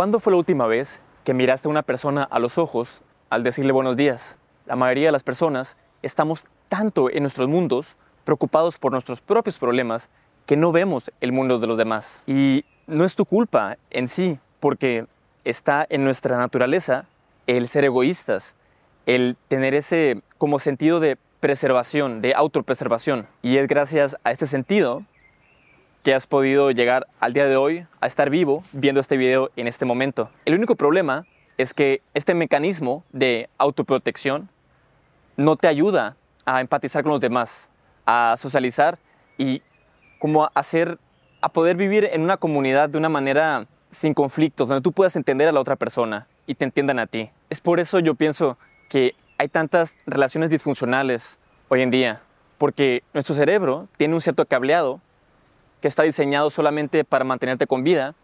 ¿Cuándo fue la última vez que miraste a una persona a los ojos al decirle buenos días? La mayoría de las personas estamos tanto en nuestros mundos preocupados por nuestros propios problemas que no vemos el mundo de los demás. Y no es tu culpa en sí, porque está en nuestra naturaleza el ser egoístas, el tener ese como sentido de preservación, de autopreservación. Y es gracias a este sentido que has podido llegar al día de hoy a estar vivo viendo este video en este momento. El único problema es que este mecanismo de autoprotección no te ayuda a empatizar con los demás, a socializar y como a hacer, a poder vivir en una comunidad de una manera sin conflictos, donde tú puedas entender a la otra persona y te entiendan a ti. Es por eso yo pienso que hay tantas relaciones disfuncionales hoy en día, porque nuestro cerebro tiene un cierto cableado que está diseñado solamente para mantenerte con vida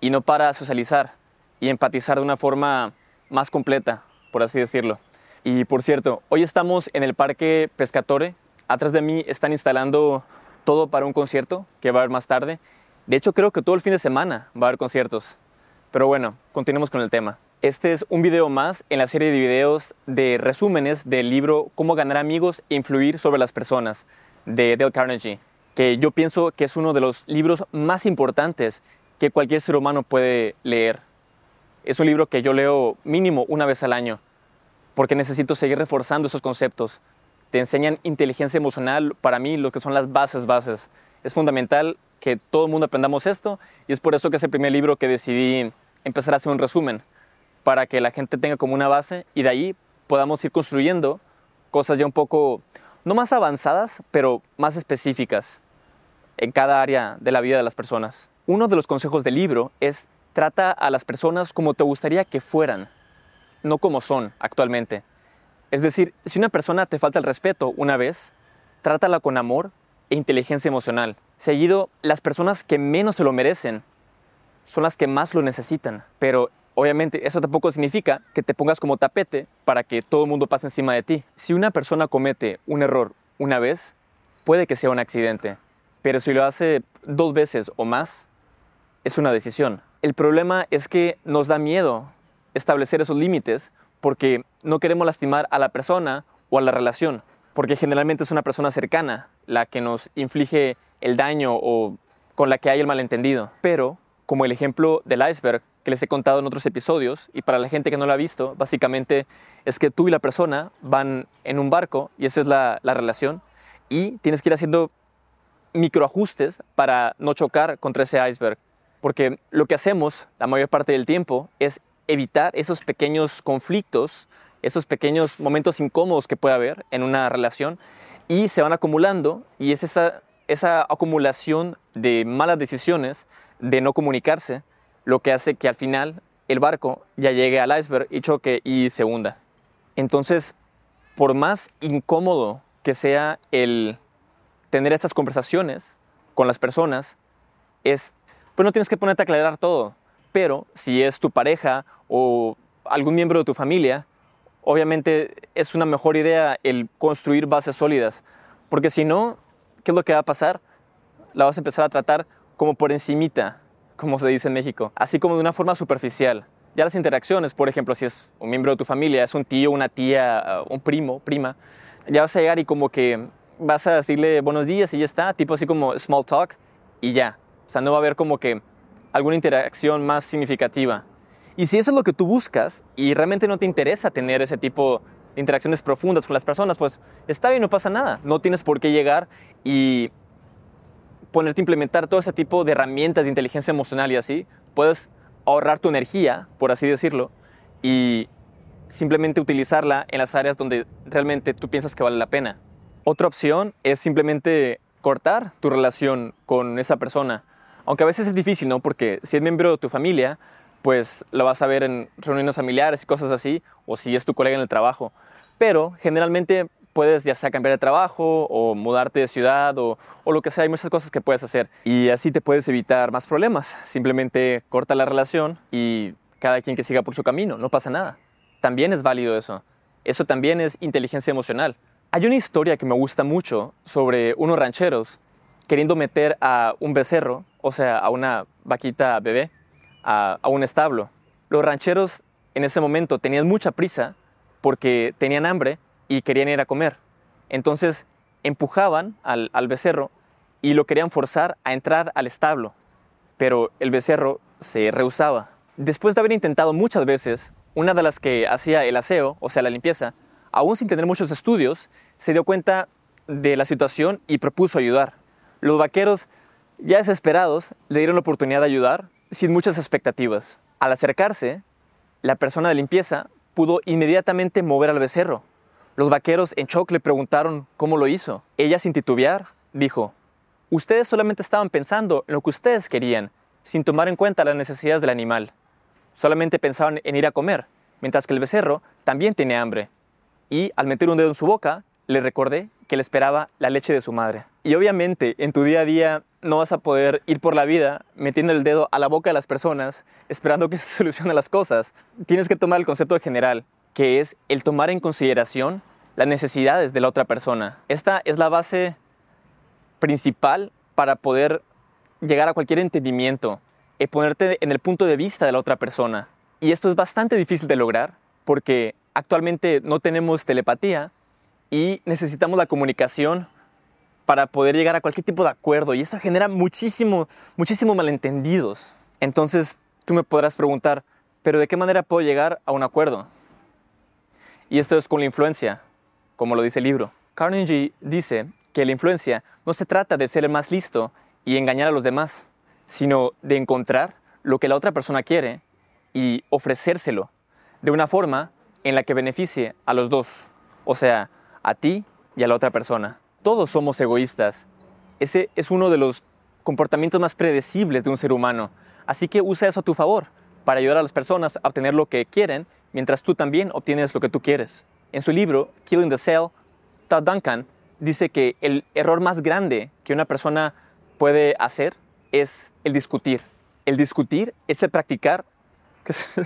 y no para socializar y empatizar de una forma más completa, por así decirlo. Y por cierto, hoy estamos en el Parque Pescatore. Atrás de mí están instalando todo para un concierto que va a haber más tarde. De hecho, creo que todo el fin de semana va a haber conciertos. Pero bueno, continuemos con el tema. Este es un video más en la serie de videos de resúmenes del libro Cómo ganar amigos e influir sobre las personas de Dale Carnegie, que yo pienso que es uno de los libros más importantes que cualquier ser humano puede leer. Es un libro que yo leo mínimo una vez al año, porque necesito seguir reforzando esos conceptos. Te enseñan inteligencia emocional, para mí lo que son las bases, bases. Es fundamental que todo el mundo aprendamos esto y es por eso que es el primer libro que decidí empezar a hacer un resumen para que la gente tenga como una base y de ahí podamos ir construyendo cosas ya un poco, no más avanzadas, pero más específicas en cada área de la vida de las personas. Uno de los consejos del libro es trata a las personas como te gustaría que fueran, no como son actualmente. Es decir, si una persona te falta el respeto una vez, trátala con amor e inteligencia emocional. Seguido, las personas que menos se lo merecen son las que más lo necesitan. Pero Obviamente, eso tampoco significa que te pongas como tapete para que todo el mundo pase encima de ti. Si una persona comete un error una vez, puede que sea un accidente, pero si lo hace dos veces o más, es una decisión. El problema es que nos da miedo establecer esos límites porque no queremos lastimar a la persona o a la relación, porque generalmente es una persona cercana la que nos inflige el daño o con la que hay el malentendido. Pero, como el ejemplo del iceberg, que les he contado en otros episodios y para la gente que no lo ha visto, básicamente es que tú y la persona van en un barco y esa es la, la relación y tienes que ir haciendo microajustes para no chocar contra ese iceberg. Porque lo que hacemos la mayor parte del tiempo es evitar esos pequeños conflictos, esos pequeños momentos incómodos que puede haber en una relación y se van acumulando y es esa, esa acumulación de malas decisiones, de no comunicarse, lo que hace que al final el barco ya llegue al iceberg y choque y se hunda. Entonces, por más incómodo que sea el tener estas conversaciones con las personas, es, pues no tienes que ponerte a aclarar todo, pero si es tu pareja o algún miembro de tu familia, obviamente es una mejor idea el construir bases sólidas, porque si no, ¿qué es lo que va a pasar? La vas a empezar a tratar como por encimita, como se dice en México, así como de una forma superficial. Ya las interacciones, por ejemplo, si es un miembro de tu familia, es un tío, una tía, uh, un primo, prima, ya vas a llegar y como que vas a decirle buenos días y ya está, tipo así como small talk y ya. O sea, no va a haber como que alguna interacción más significativa. Y si eso es lo que tú buscas y realmente no te interesa tener ese tipo de interacciones profundas con las personas, pues está bien, no pasa nada. No tienes por qué llegar y ponerte a implementar todo ese tipo de herramientas de inteligencia emocional y así, puedes ahorrar tu energía, por así decirlo, y simplemente utilizarla en las áreas donde realmente tú piensas que vale la pena. Otra opción es simplemente cortar tu relación con esa persona, aunque a veces es difícil, ¿no? Porque si es miembro de tu familia, pues lo vas a ver en reuniones familiares y cosas así, o si es tu colega en el trabajo. Pero generalmente puedes ya sea cambiar de trabajo o mudarte de ciudad o, lo que sea, hay muchas cosas que puedes hacer y así te puedes evitar más problemas. Simplemente corta la relación y cada quien que siga por su camino, no pasa nada. También es válido eso. Eso también es inteligencia emocional. Hay una historia que me gusta mucho sobre unos rancheros queriendo meter a un becerro, o sea, a una vaquita bebé, a un establo. Los rancheros en ese momento tenían mucha prisa porque tenían hambre y querían ir a comer. Entonces empujaban al, becerro y lo querían forzar a entrar al establo, pero el becerro se rehusaba. Después de haber intentado muchas veces, una de las que hacía el aseo, o sea, la limpieza, aún sin tener muchos estudios, se dio cuenta de la situación y propuso ayudar. Los vaqueros, ya desesperados, le dieron la oportunidad de ayudar sin muchas expectativas. Al acercarse, la persona de limpieza pudo inmediatamente mover al becerro. Los vaqueros en shock le preguntaron cómo lo hizo. Ella, sin titubear, dijo, Ustedes solamente estaban pensando en lo que ustedes querían, sin tomar en cuenta las necesidades del animal. Solamente pensaban en ir a comer, mientras que el becerro también tiene hambre. Y al meter un dedo en su boca, le recordé que le esperaba la leche de su madre. Y obviamente en tu día a día no vas a poder ir por la vida metiendo el dedo a la boca de las personas esperando que se solucionen las cosas. Tienes que tomar el concepto general, que es el tomar en consideración las necesidades de la otra persona. Esta es la base principal para poder llegar a cualquier entendimiento, y ponerte en el punto de vista de la otra persona. Y esto es bastante difícil de lograr porque actualmente no tenemos telepatía y necesitamos la comunicación para poder llegar a cualquier tipo de acuerdo y esto genera muchísimo, muchísimo malentendidos. Entonces tú me podrás preguntar, pero ¿de qué manera puedo llegar a un acuerdo? Y esto es con la influencia, como lo dice el libro. Carnegie dice que la influencia no se trata de ser el más listo y engañar a los demás, sino de encontrar lo que la otra persona quiere y ofrecérselo de una forma en la que beneficie a los dos, o sea, a ti y a la otra persona. Todos somos egoístas. Ese es uno de los comportamientos más predecibles de un ser humano. Así que usa eso a tu favor para ayudar a las personas a obtener lo que quieren, mientras tú también obtienes lo que tú quieres. En su libro, Killing the Cell, Todd Duncan dice que el error más grande que una persona puede hacer es el discutir. El discutir es el practicar. ¿Qué es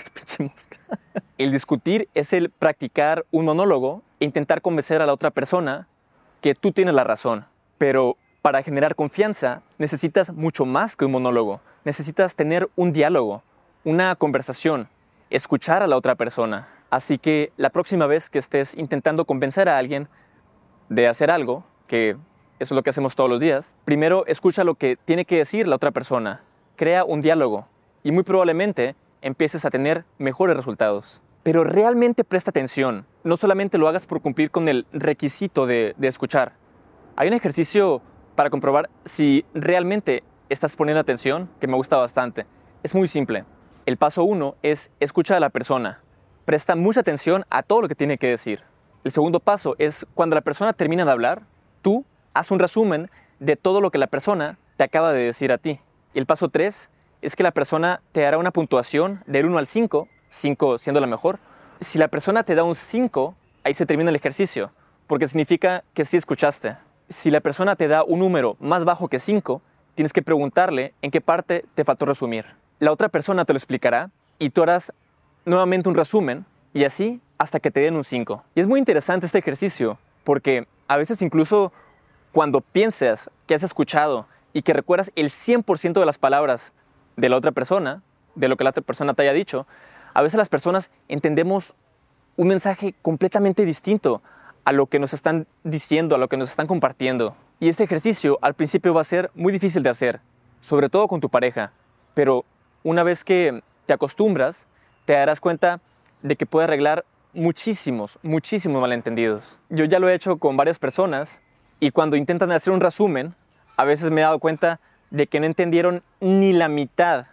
el discutir es el practicar un monólogo e intentar convencer a la otra persona que tú tienes la razón. Pero para generar confianza necesitas mucho más que un monólogo. Necesitas tener un diálogo, una conversación, escuchar a la otra persona. Así que la próxima vez que estés intentando convencer a alguien de hacer algo, que eso es lo que hacemos todos los días, primero escucha lo que tiene que decir la otra persona, crea un diálogo y muy probablemente empieces a tener mejores resultados. Pero realmente presta atención, no solamente lo hagas por cumplir con el requisito de, de escuchar. Hay un ejercicio para comprobar si realmente estás poniendo atención que me gusta bastante. Es muy simple. El paso uno es escucha a la persona. Presta mucha atención a todo lo que tiene que decir. El segundo paso es cuando la persona termina de hablar, tú haz un resumen de todo lo que la persona te acaba de decir a ti. Y el paso 3 es que la persona te hará una puntuación del 1 al 5, 5 siendo la mejor. Si la persona te da un 5, ahí se termina el ejercicio, porque significa que sí escuchaste. Si la persona te da un número más bajo que 5, tienes que preguntarle en qué parte te faltó resumir. La otra persona te lo explicará y tú harás nuevamente un resumen y así hasta que te den un 5. Y es muy interesante este ejercicio porque a veces incluso cuando piensas que has escuchado y que recuerdas el 100% de las palabras de la otra persona, de lo que la otra persona te haya dicho, a veces las personas entendemos un mensaje completamente distinto a lo que nos están diciendo, a lo que nos están compartiendo. Y este ejercicio al principio va a ser muy difícil de hacer, sobre todo con tu pareja, pero una vez que te acostumbras, te darás cuenta de que puede arreglar muchísimos, muchísimos malentendidos. Yo ya lo he hecho con varias personas y cuando intentan hacer un resumen, a veces me he dado cuenta de que no entendieron ni la mitad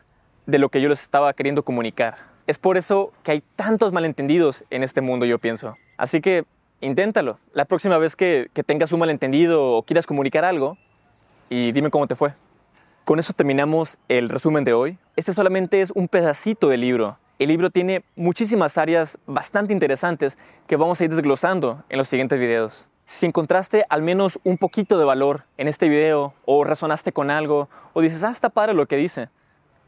de lo que yo les estaba queriendo comunicar. Es por eso que hay tantos malentendidos en este mundo, yo pienso. Así que inténtalo. La próxima vez que, que tengas un malentendido o quieras comunicar algo, y dime cómo te fue. Con eso terminamos el resumen de hoy. Este solamente es un pedacito del libro. El libro tiene muchísimas áreas bastante interesantes que vamos a ir desglosando en los siguientes videos. Si encontraste al menos un poquito de valor en este video o razonaste con algo o dices, ah, está padre lo que dice,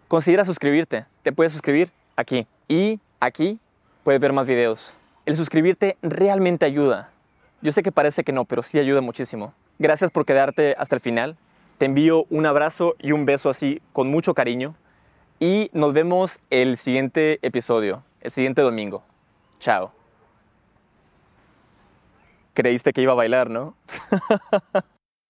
considera suscribirte. Te puedes suscribir aquí y aquí puedes ver más videos. El suscribirte realmente ayuda. Yo sé que parece que no, pero sí ayuda muchísimo. Gracias por quedarte hasta el final. Te envío un abrazo y un beso así con mucho cariño. y nos vemos el siguiente episodio, el siguiente domingo. Chao. Creíste que iba a bailar, ¿no?